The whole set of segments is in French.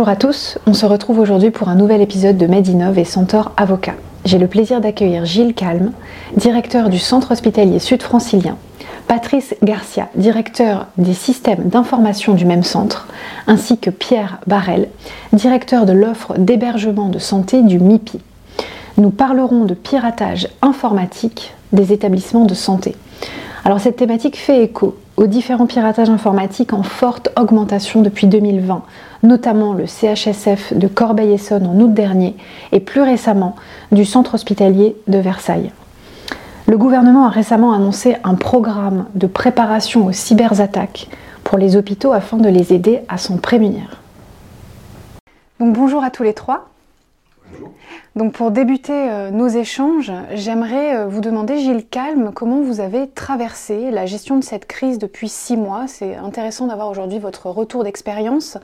Bonjour à tous, on se retrouve aujourd'hui pour un nouvel épisode de Medinov et Centaure Avocat. J'ai le plaisir d'accueillir Gilles Calme, directeur du centre hospitalier sud-francilien, Patrice Garcia, directeur des systèmes d'information du même centre, ainsi que Pierre Barrel, directeur de l'offre d'hébergement de santé du MIPI. Nous parlerons de piratage informatique des établissements de santé. Alors cette thématique fait écho aux différents piratages informatiques en forte augmentation depuis 2020, notamment le CHSF de Corbeil-Essonne en août dernier et plus récemment du centre hospitalier de Versailles. Le gouvernement a récemment annoncé un programme de préparation aux cyberattaques pour les hôpitaux afin de les aider à s'en prémunir. Donc bonjour à tous les trois. Donc pour débuter euh, nos échanges, j'aimerais euh, vous demander, Gilles Calme, comment vous avez traversé la gestion de cette crise depuis six mois? C'est intéressant d'avoir aujourd'hui votre retour d'expérience.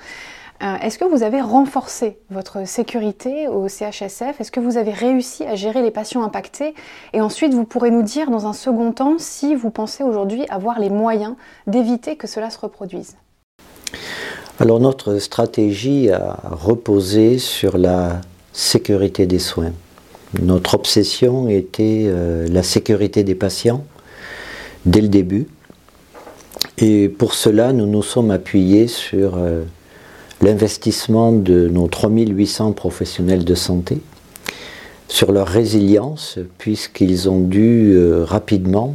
Euh, est-ce que vous avez renforcé votre sécurité au CHSF Est-ce que vous avez réussi à gérer les patients impactés? Et ensuite, vous pourrez nous dire dans un second temps si vous pensez aujourd'hui avoir les moyens d'éviter que cela se reproduise. Alors notre stratégie a reposé sur la sécurité des soins. Notre obsession était euh, la sécurité des patients dès le début. Et pour cela, nous nous sommes appuyés sur euh, l'investissement de nos 3800 professionnels de santé, sur leur résilience, puisqu'ils ont dû euh, rapidement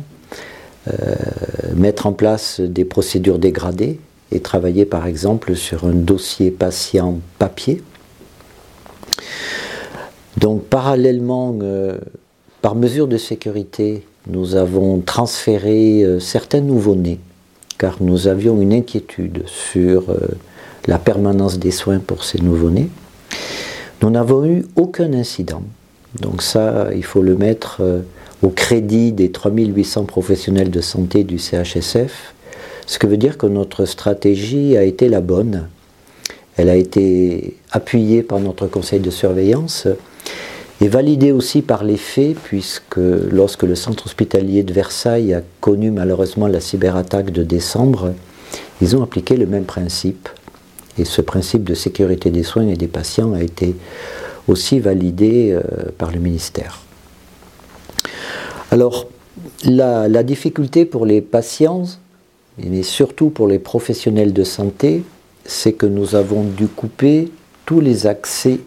mettre en place des procédures dégradées et travailler par exemple sur un dossier patient papier. Donc parallèlement, euh, par mesure de sécurité, nous avons transféré euh, certains nouveau-nés, car nous avions une inquiétude sur euh, la permanence des soins pour ces nouveau-nés. Nous n'avons eu aucun incident. Donc ça, il faut le mettre au crédit des 3800 professionnels de santé du CHSF, ce qui veut dire que notre stratégie a été la bonne. Elle a été appuyée par notre conseil de surveillance et validé aussi par les faits, puisque lorsque le centre hospitalier de Versailles a connu malheureusement la cyberattaque de décembre, ils ont appliqué le même principe. Et ce principe de sécurité des soins et des patients a été aussi validé euh, par le ministère. Alors, la, la, difficulté pour les patients, mais surtout pour les professionnels de santé, c'est que nous avons dû couper tous les accès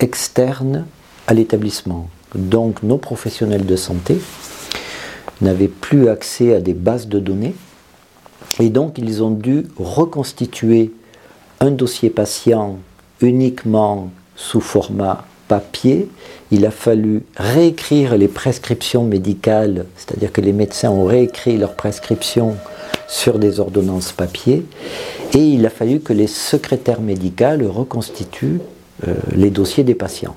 externes à l'établissement. Donc nos professionnels de santé n'avaient plus accès à des bases de données et donc ils ont dû reconstituer un dossier patient uniquement sous format papier. Il a fallu réécrire les prescriptions médicales, c'est-à-dire que les médecins ont réécrit leurs prescriptions sur des ordonnances papier, et il a fallu que les secrétaires médicales reconstituent euh, les dossiers des patients.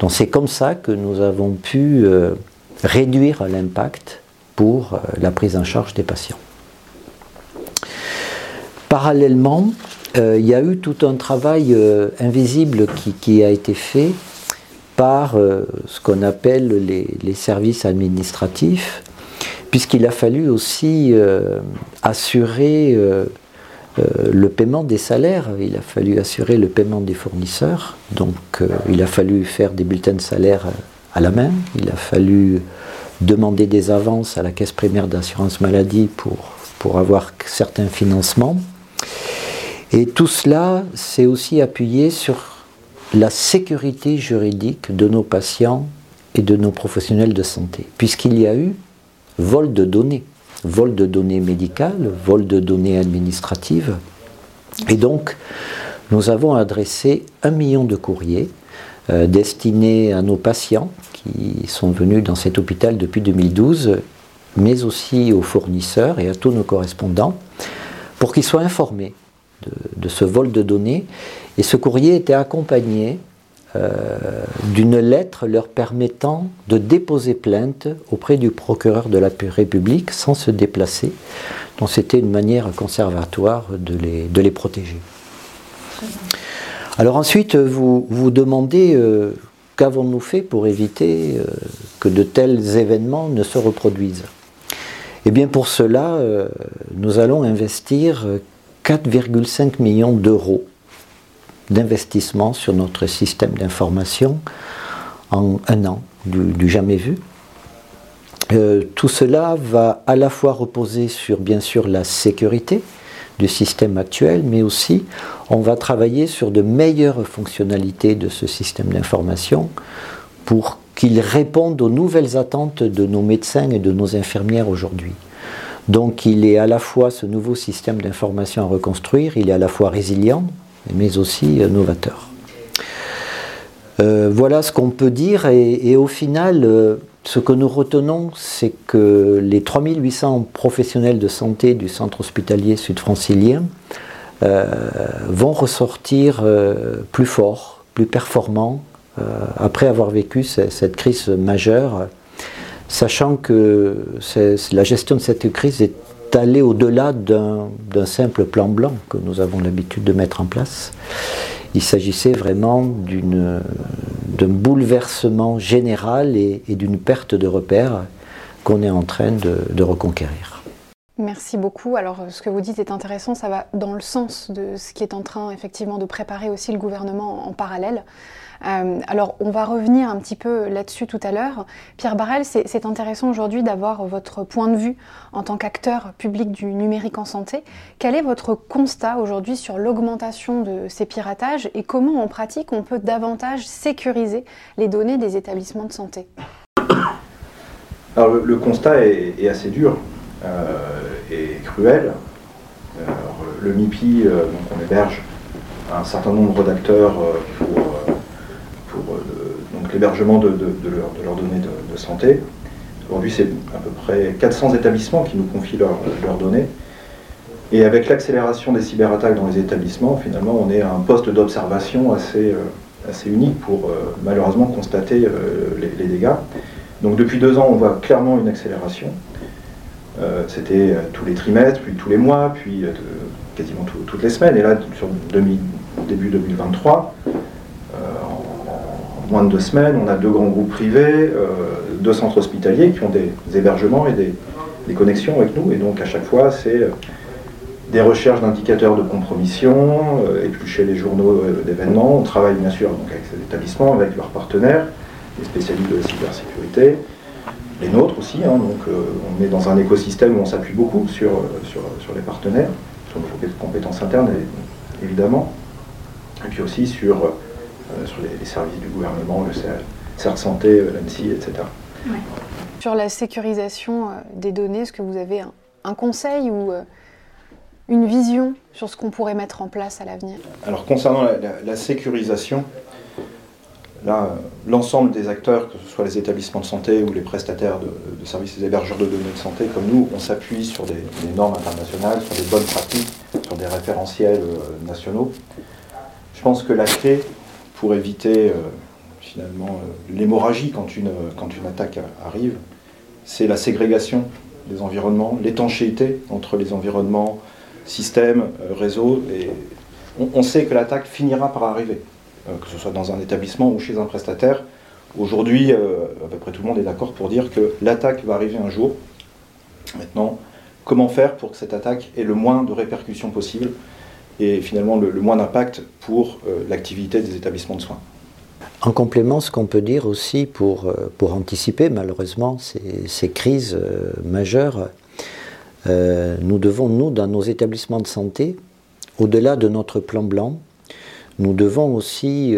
Donc c'est comme ça que nous avons pu euh, réduire l'impact pour euh, la prise en charge des patients. Parallèlement, euh, il y a eu tout un travail invisible qui, a été fait par ce qu'on appelle les, services administratifs, puisqu'il a fallu aussi assurer euh, le paiement des salaires, il a fallu assurer le paiement des fournisseurs, donc euh, il a fallu faire des bulletins de salaire à la main, il a fallu demander des avances à la caisse primaire d'assurance maladie pour avoir certains financements. Et tout cela s'est aussi appuyé sur la sécurité juridique de nos patients et de nos professionnels de santé, puisqu'il y a eu vol de données vol de données médicales, vol de données administratives. Et donc, nous avons adressé un million de courriers euh, destinés à nos patients qui sont venus dans cet hôpital depuis 2012, mais aussi aux fournisseurs et à tous nos correspondants, pour qu'ils soient informés de, ce vol de données. Et ce courrier était accompagné euh, d'une lettre leur permettant de déposer plainte auprès du procureur de la République sans se déplacer. Donc c'était une manière conservatoire de les, de les protéger. Alors ensuite, vous vous demandez euh, qu'avons-nous fait pour éviter euh, que de tels événements ne se reproduisent? Eh bien pour cela, nous allons investir 4,5 millions d'euros d'investissement sur notre système d'information en un an, du, jamais vu. Euh, tout cela va à la fois reposer sur bien sûr la sécurité du système actuel, mais aussi on va travailler sur de meilleures fonctionnalités de ce système d'information pour qu'il réponde aux nouvelles attentes de nos médecins et de nos infirmières aujourd'hui. Donc il est à la fois ce nouveau système d'information à reconstruire, il est à la fois résilient, mais aussi euh, novateur. Euh, voilà ce qu'on peut dire et, au final, euh, ce que nous retenons, c'est que les 3800 professionnels de santé du centre hospitalier sud-francilien vont ressortir plus forts, plus performants, après avoir vécu cette crise majeure sachant que la gestion de cette crise est allée au-delà d'un simple plan blanc que nous avons l'habitude de mettre en place. Il s'agissait vraiment d'un bouleversement général et, d'une perte de repères qu'on est en train de reconquérir. Merci beaucoup. Alors, ce que vous dites est intéressant, ça va dans le sens de ce qui est en train effectivement de préparer aussi le gouvernement en parallèle. Euh, alors, on va revenir un petit peu là-dessus tout à l'heure. Pierre Barrel, c'est intéressant aujourd'hui d'avoir votre point de vue en tant qu'acteur public du numérique en santé. Quel est votre constat aujourd'hui sur l'augmentation de ces piratages et comment en pratique on peut davantage sécuriser les données des établissements de santé? Alors, le, constat est, assez dur euh, cruel. le MIPI, euh, donc on héberge un certain nombre d'acteurs pour euh, l'hébergement de, leurs données de, santé. Aujourd'hui, c'est à peu près 400 établissements qui nous confient leurs données. Et avec l'accélération des cyberattaques dans les établissements, finalement, on est à un poste d'observation assez, euh, unique pour euh, malheureusement constater les, dégâts. Donc depuis deux ans, on voit clairement une accélération. C'était tous les trimestres, puis tous les mois, puis quasiment toutes les semaines. Et là, sur début 2023, moins de deux semaines, on a deux grands groupes privés, euh, deux centres hospitaliers qui ont des, hébergements et des, connexions avec nous. Et donc à chaque fois, c'est euh, des recherches d'indicateurs de compromission, euh, éplucher les journaux d'événements. On travaille bien sûr donc, avec ces établissements, avec leurs partenaires, les spécialistes de la cybersécurité, les nôtres aussi. Hein. donc on est dans un écosystème où on s'appuie beaucoup sur, sur, sur, les partenaires, sur nos compétences internes évidemment, et puis aussi sur euh, sur les, services du gouvernement, le CERT Santé, euh, l'ANSI, etc. Sur la sécurisation euh, des données, est-ce que vous avez un, conseil ou une vision sur ce qu'on pourrait mettre en place à l'avenir? Alors concernant la, sécurisation, là, l'ensemble des acteurs, que ce soit les établissements de santé ou les prestataires de, services et hébergeurs de données de santé comme nous, on s'appuie sur des, normes internationales, sur des bonnes pratiques, sur des référentiels nationaux. Je pense que la clé, pour éviter euh, finalement euh, l'hémorragie quand une, attaque arrive, c'est la ségrégation des environnements, l'étanchéité entre les environnements, systèmes, euh, réseaux. Et on, sait que l'attaque finira par arriver, que ce soit dans un établissement ou chez un prestataire. Aujourd'hui, à peu près tout le monde est d'accord pour dire que l'attaque va arriver un jour. Maintenant, comment faire pour que cette attaque ait le moins de répercussions possibles et finalement le, moins d'impact pour euh, l'activité des établissements de soins? En complément, ce qu'on peut dire aussi pour, euh, anticiper malheureusement ces, crises euh, majeures, nous devons, nous, dans nos établissements de santé, au-delà de notre plan blanc, nous devons aussi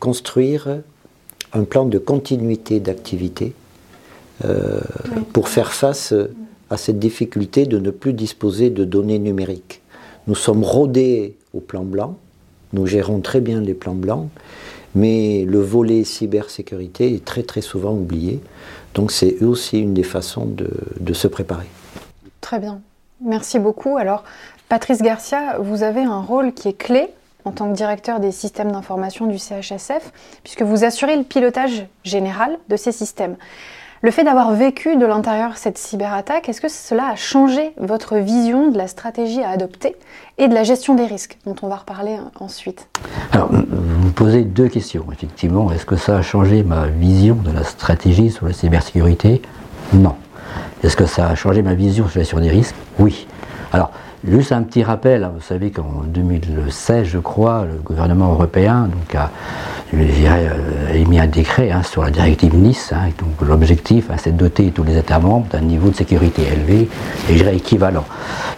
construire un plan de continuité d'activité pour faire face à cette difficulté de ne plus disposer de données numériques. Nous sommes rodés au plan blanc, nous gérons très bien les plans blancs, mais le volet cybersécurité est très très souvent oublié. Donc c'est aussi une des façons de, se préparer. Très bien, merci beaucoup. Alors Patrice Garcia, vous avez un rôle qui est clé en tant que directeur des systèmes d'information du CHSF, puisque vous assurez le pilotage général de ces systèmes. Le fait d'avoir vécu de l'intérieur cette cyberattaque, est-ce que cela a changé votre vision de la stratégie à adopter et de la gestion des risques, dont on va reparler ensuite? Alors, vous me posez deux questions, effectivement. Est-ce que ça a changé ma vision de la stratégie sur la cybersécurité? Non. Est-ce que ça a changé ma vision sur la gestion des risques? Oui. Alors, juste un petit rappel, hein, vous savez qu'en 2016, je crois, le gouvernement européen donc, a euh, émis un décret hein, sur la directive Nice. Hein, donc l'objectif, c'est de doter tous les États membres d'un niveau de sécurité élevé et je équivalent.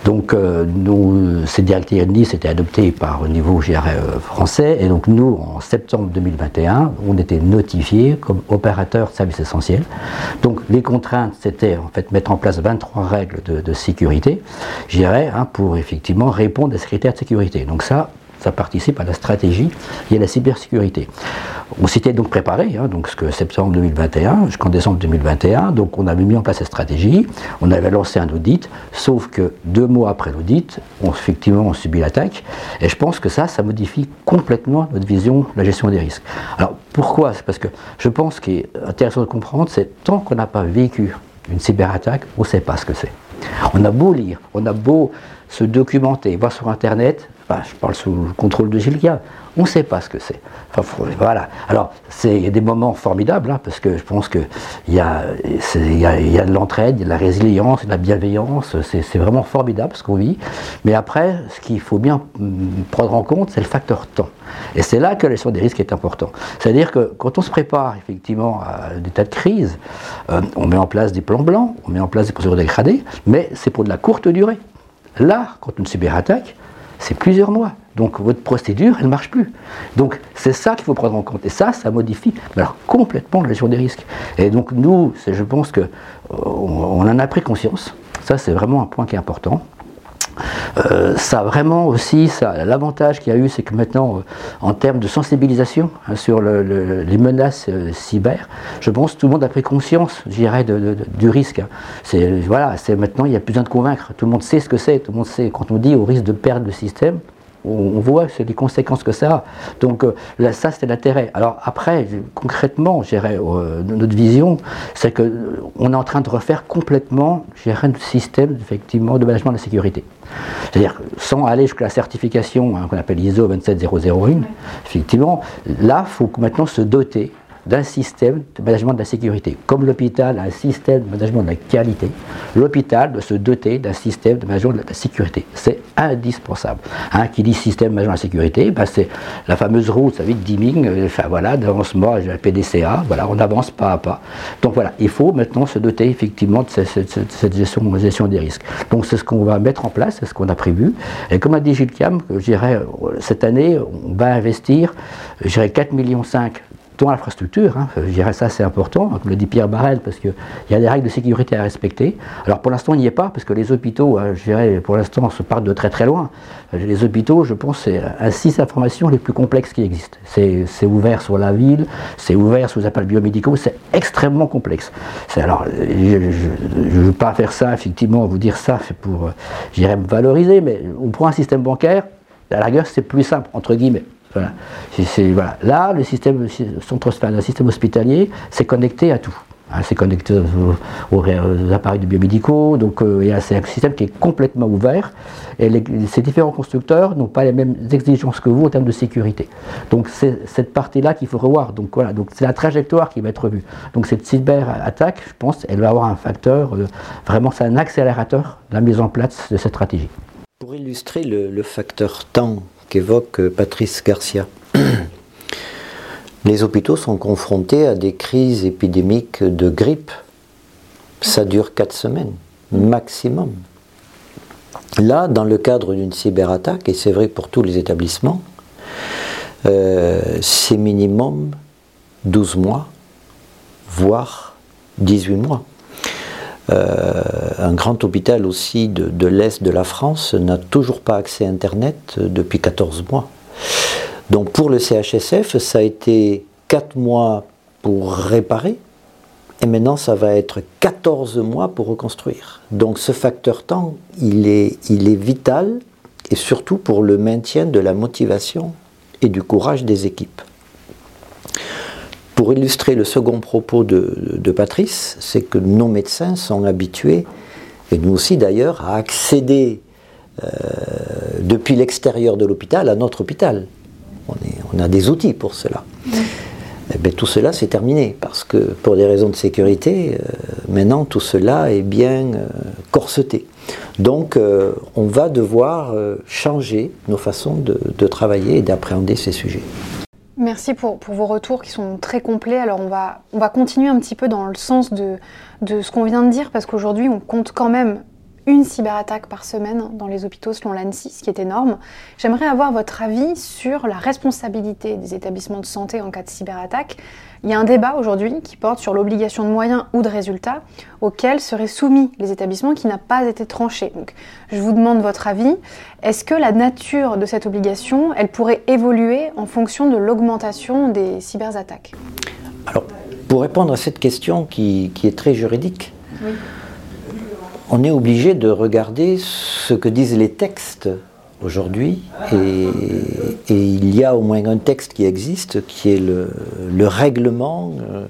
Donc euh, nous, cette directive Nice était adoptée par au niveau je euh, français et donc nous, en septembre 2021, on était notifiés comme opérateur de services essentiels. Donc les contraintes, c'était en fait mettre en place 23 règles de, sécurité, je hein, pour effectivement répondre à ces critères de sécurité. Donc ça, ça participe à la stratégie et à la cybersécurité. On s'était donc préparé, hein, donc que septembre 2021 jusqu'en décembre 2021, donc on avait mis en place cette stratégie, on avait lancé un audit, sauf que deux mois après l'audit, effectivement on subit l'attaque, et je pense que ça, ça modifie complètement notre vision de la gestion des risques. Alors pourquoi? C'est parce que je pense qu'il est intéressant de comprendre, c'est tant qu'on n'a pas vécu une cyberattaque, on ne sait pas ce que c'est. On a beau lire, on a beau se documenter, voir sur Internet, je parle sous le contrôle de Gilles on ne sait pas ce que c'est. voilà. Alors, il y a des moments formidables, hein, parce que je pense qu'il y a, de l'entraide, de la résilience, de la bienveillance, c'est vraiment formidable ce qu'on vit. Mais après, ce qu'il faut bien prendre en compte, c'est le facteur temps. Et c'est là que la gestion des risques est important. C'est-à-dire que quand on se prépare effectivement à des tas de crises, euh, on met en place des plans blancs, on met en place des procédures dégradées, mais c'est pour de la courte durée. Là, quand une cyberattaque, c'est plusieurs mois. Donc votre procédure, elle ne marche plus. Donc c'est ça qu'il faut prendre en compte. Et ça, ça modifie complètement la gestion des risques. Et donc nous, je pense qu'on euh, on en a pris conscience. Ça, c'est vraiment un point qui est important. Euh, ça vraiment aussi, l'avantage qu'il y a eu, c'est que maintenant, euh, en termes de sensibilisation hein, sur les menaces cyber, je pense que tout le monde a pris conscience, du risque. Hein. C'est voilà, c'est maintenant, il n'y a plus besoin de convaincre. Tout le monde sait ce que c'est. Tout le monde sait quand on dit au risque de perdre le système, on, voit les conséquences que ça a. Donc euh, ça, c'est l'intérêt. Alors après, concrètement, euh, notre vision, c'est qu'on euh, est en train de refaire complètement notre système effectivement, de management de la sécurité. C'est-à-dire, sans aller jusqu'à la certification hein, qu'on appelle ISO 27001, effectivement, là, il faut maintenant se doter d'un système de management de la sécurité. Comme l'hôpital a un système de management de la qualité, l'hôpital doit se doter d'un système de management de la sécurité. C'est indispensable. Hein, qui dit système de management de la sécurité, ben c'est la fameuse route, vous savez, dimming, euh, enfin voilà, d'avancement, la PDCA, voilà, on avance pas à pas. Donc voilà, il faut maintenant se doter effectivement de cette, gestion, des risques. Donc c'est ce qu'on va mettre en place, c'est ce qu'on a prévu. Et comme a dit Gilles Cam, dirais, cette année, on va investir, je dirais, 4,5 millions l'infrastructure, hein, je dirais ça c'est important, comme le dit Pierre Barrel, parce qu'il y a des règles de sécurité à respecter. Alors pour l'instant il n'y est pas, parce que les hôpitaux, hein, je dirais pour l'instant se part de très très loin. Les hôpitaux, je pense, c'est un six informations les plus complexes qui existent. C'est ouvert sur la ville, c'est ouvert sous appels biomédicaux, c'est extrêmement complexe. Alors, je ne veux pas faire ça, effectivement, vous dire ça, c'est pour, je dirais, me valoriser, mais on prend un système bancaire, la rigueur c'est plus simple, entre guillemets. Là, le système, le système hospitalier, c'est connecté à tout. Hein, c'est connecté aux, appareils de biomédicaux, donc euh, c'est un système qui est complètement ouvert. Ces différents constructeurs n'ont pas les mêmes exigences que vous en termes de sécurité. Donc c'est cette partie-là qu'il faut revoir. Donc voilà, donc c'est la trajectoire qui va être revue. Donc cette cyber-attaque, je pense, elle va avoir un facteur, euh, vraiment c'est un accélérateur de la mise en place de cette stratégie. Pour illustrer le facteur temps qu'évoque Patrice Garcia. Les hôpitaux sont confrontés à des crises épidémiques de grippe. Ça dure quatre semaines, maximum. Là, dans le cadre d'une cyberattaque, et c'est vrai pour tous les établissements, euh, c'est minimum 12 mois, voire 18 mois. Euh, un grand hôpital aussi de, l'Est de la France n'a toujours pas accès à Internet euh, depuis 14 mois. Donc pour le CHSF, ça a été 4 mois pour réparer, et maintenant ça va être 14 mois pour reconstruire. Donc ce facteur temps, il est, il est vital, et surtout pour le maintien de la motivation et du courage des équipes. Pour illustrer le second propos de, Patrice, c'est que nos médecins sont habitués, et nous aussi d'ailleurs, à accéder euh, depuis l'extérieur de l'hôpital à notre hôpital. On, a des outils pour cela. eh bien, tout cela c'est terminé parce que pour des raisons de sécurité, euh, maintenant tout cela est bien euh, corseté. Donc euh, on va devoir changer nos façons de, travailler et d'appréhender ces sujets. Merci pour, vos retours qui sont très complets. Alors on va, on va continuer un petit peu dans le sens de, de ce qu'on vient de dire parce qu'aujourd'hui on compte quand même une cyberattaque par semaine dans les hôpitaux selon l'ANSI, ce qui est énorme. J'aimerais avoir votre avis sur la responsabilité des établissements de santé en cas de cyberattaque. Il y a un débat aujourd'hui qui porte sur l'obligation de moyens ou de résultats auxquels seraient soumis les établissements qui n'a pas été tranché. Donc, je vous demande votre avis. Est-ce que la nature de cette obligation, elle pourrait évoluer en fonction de l'augmentation des cyberattaques? Alors, pour répondre à cette question qui, qui est très juridique, oui on est obligé de regarder ce que disent les textes aujourd'hui. Et, il y a au moins un texte qui existe, qui est le, règlement euh,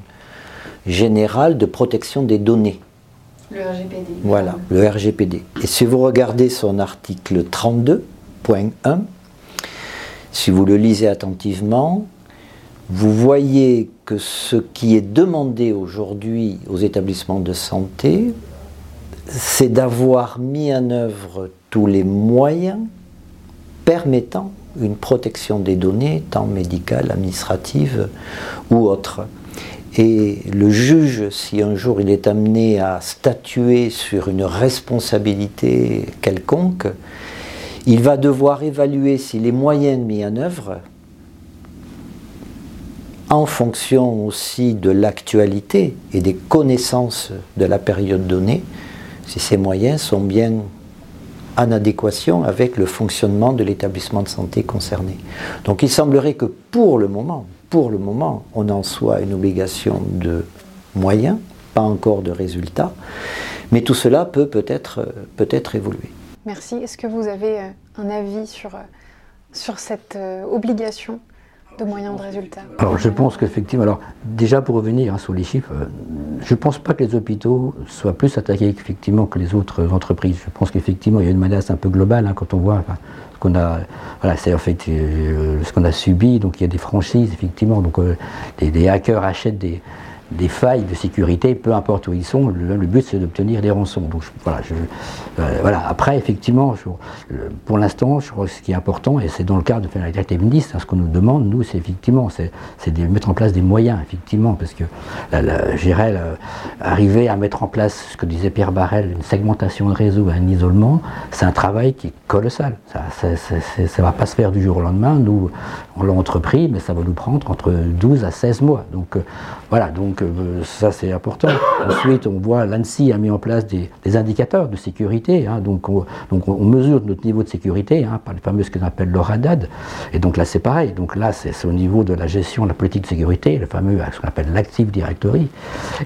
général de protection des données. Le RGPD. Voilà, le RGPD. Et si vous regardez son article 32.1, si vous le lisez attentivement, vous voyez que ce qui est demandé aujourd'hui aux établissements de santé c'est d'avoir mis en œuvre tous les moyens permettant une protection des données, tant médicales, administratives ou autres. Et le juge, si un jour il est amené à statuer sur une responsabilité quelconque, il va devoir évaluer si les moyens mis en œuvre, en fonction aussi de l'actualité et des connaissances de la période donnée, si ces moyens sont bien en adéquation avec le fonctionnement de l'établissement de santé concerné. Donc il semblerait que pour le moment, pour le moment, on en soit une obligation de moyens, pas encore de résultats, mais tout cela peut peut-être peut évoluer. Merci. Est-ce que vous avez euh, un avis sur, euh, sur cette euh, obligation de moyens de résultats Alors je pense qu'effectivement, alors déjà pour revenir hein, sur les chiffres, euh, je ne pense pas que les hôpitaux soient plus attaqués effectivement que les autres entreprises. Je pense qu'effectivement il y a une menace un peu globale hein, quand on voit ce qu'on a, voilà, c'est en fait euh, ce qu'on a subi. Donc il y a des franchises effectivement, donc euh, des, hackers achètent des des failles de sécurité, peu importe où ils sont, le, but c'est d'obtenir des rançons. Donc euh, voilà, Après, effectivement, pour l'instant, je crois que ce qui est important, et c'est dans le cadre de la directive ministre, hein, ce qu'on nous demande, nous, c'est effectivement, c'est, de mettre en place des moyens, effectivement, parce que j'irais arriver à mettre en place ce que disait Pierre Barrel, une segmentation de réseau, un isolement, c'est un travail qui est colossal. Ça ne va pas se faire du jour au lendemain. Nous, on l'a entrepris, mais ça va nous prendre entre 12 à 16 mois. Donc euh, voilà, donc euh, ça c'est important. Ensuite, on voit l'ANSI a mis en place des, indicateurs de sécurité. Hein. donc, on, donc mesure notre niveau de sécurité hein, par les fameux ce qu'on appelle l'ORADAD. Et donc là c'est pareil. Donc là c'est au niveau de la gestion de la politique de sécurité, le fameux ce qu'on appelle l'Active Directory.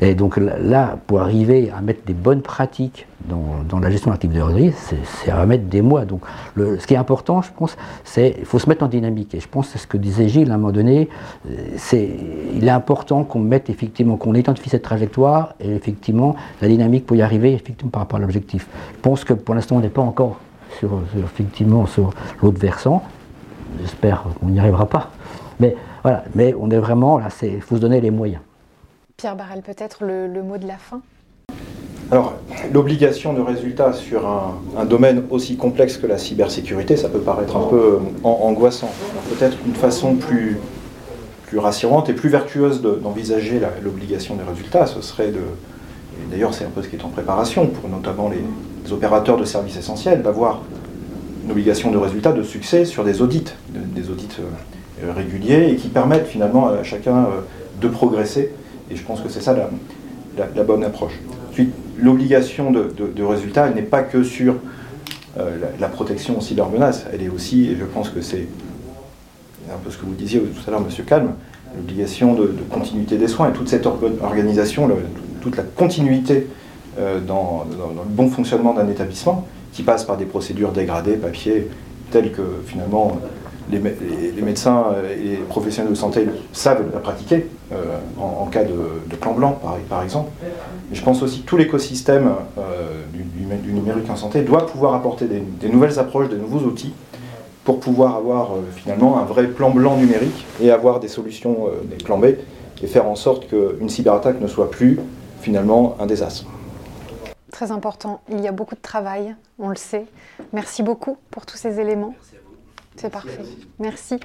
Et donc là, pour arriver à mettre des bonnes pratiques dans, la gestion active de risque, c'est à mettre des mois. Donc, ce qui est important, je pense, c'est qu'il faut se mettre en dynamique. Et je pense que c'est ce que disait Gilles à un moment donné. C'est, il est important qu'on mette effectivement, qu'on identifie cette trajectoire et effectivement la dynamique pour y arriver effectivement par rapport à l'objectif. Je pense que pour l'instant, on n'est pas encore sur, effectivement sur l'autre versant. J'espère qu'on n'y arrivera pas. Mais voilà, mais on est vraiment là, il faut se donner les moyens. Pierre Barrel, peut-être le mot de la fin? Alors, l'obligation de résultat sur un, domaine aussi complexe que la cybersécurité, ça peut paraître un peu angoissant. Peut-être une façon plus, rassurante et plus vertueuse d'envisager l'obligation des résultats, ce serait de, et d'ailleurs c'est un peu ce qui est en préparation pour notamment les, opérateurs de services essentiels, d'avoir une obligation de résultat de succès sur des audits, des audits euh, réguliers et qui permettent finalement à chacun euh, de progresser. Et je pense que c'est ça la bonne approche l'obligation de, résultat, elle n'est pas que sur euh, la, protection aussi de leurs menaces, elle est aussi, et je pense que c'est un peu ce que vous disiez tout à l'heure, Monsieur Calme, l'obligation de, continuité des soins. Et toute cette organisation, toute la continuité euh, dans, le bon fonctionnement d'un établissement qui passe par des procédures dégradées, papier, telles que finalement les, médecins et les professionnels de santé savent la pratiquer euh, en, cas de, plan blanc, par, exemple. Je pense aussi que tout l'écosystème euh, du, numérique en santé doit pouvoir apporter des, nouvelles approches, des nouveaux outils pour pouvoir avoir euh, finalement un vrai plan blanc numérique et avoir des solutions, des plans B, et faire en sorte qu'une cyberattaque ne soit plus finalement un désastre. Très important, il y a beaucoup de travail, on le sait. Merci beaucoup pour tous ces éléments. C'est parfait. Merci.